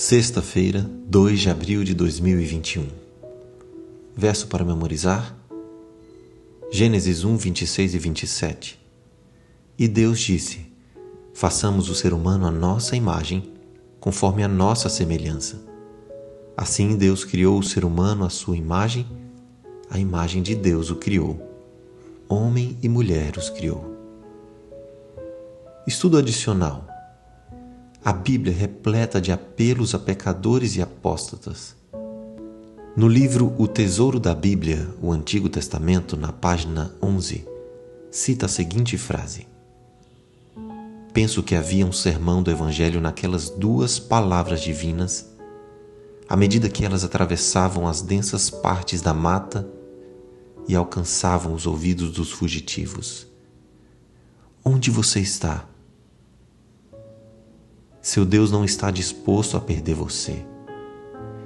Sexta-feira, 2 de abril de 2021. Verso para memorizar: Gênesis 1, 26 e 27. E Deus disse: Façamos o ser humano à nossa imagem, conforme a nossa semelhança. Assim Deus criou o ser humano à sua imagem, a imagem de Deus o criou. Homem e mulher os criou. Estudo adicional. A Bíblia é repleta de apelos a pecadores e apóstatas. No livro O Tesouro da Bíblia, o Antigo Testamento, na página 11, cita a seguinte frase: Penso que havia um sermão do Evangelho naquelas duas palavras divinas, à medida que elas atravessavam as densas partes da mata e alcançavam os ouvidos dos fugitivos. Onde você está? Seu Deus não está disposto a perder você.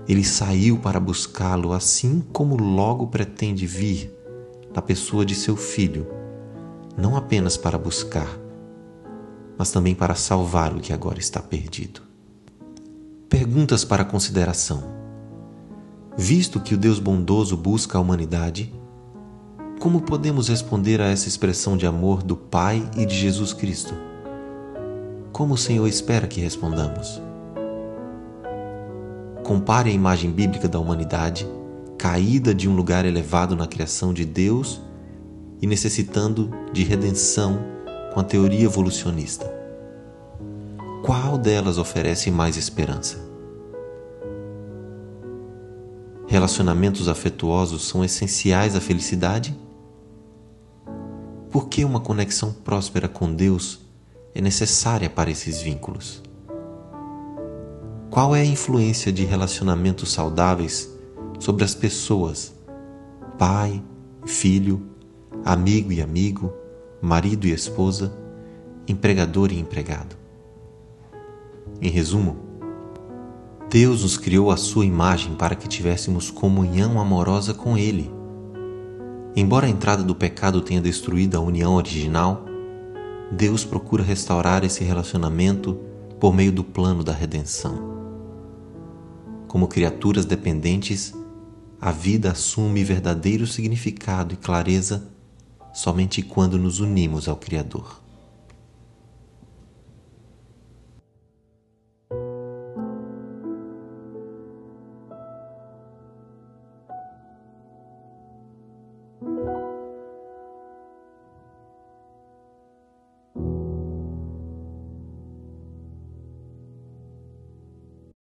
Ele saiu para buscá-lo, assim como logo pretende vir na pessoa de seu filho, não apenas para buscar, mas também para salvar o que agora está perdido. Perguntas para consideração. Visto que o Deus bondoso busca a humanidade, como podemos responder a essa expressão de amor do Pai e de Jesus Cristo? Como o Senhor espera que respondamos. Compare a imagem bíblica da humanidade, caída de um lugar elevado na criação de Deus e necessitando de redenção com a teoria evolucionista. Qual delas oferece mais esperança? Relacionamentos afetuosos são essenciais à felicidade? Por que uma conexão próspera com Deus é necessária para esses vínculos? Qual é a influência de relacionamentos saudáveis sobre as pessoas, pai, filho, amigo e amigo, marido e esposa, empregador e empregado? Em resumo, Deus nos criou à sua imagem para que tivéssemos comunhão amorosa com Ele. Embora a entrada do pecado tenha destruído a união original, Deus procura restaurar esse relacionamento por meio do plano da redenção. Como criaturas dependentes, a vida assume verdadeiro significado e clareza somente quando nos unimos ao Criador.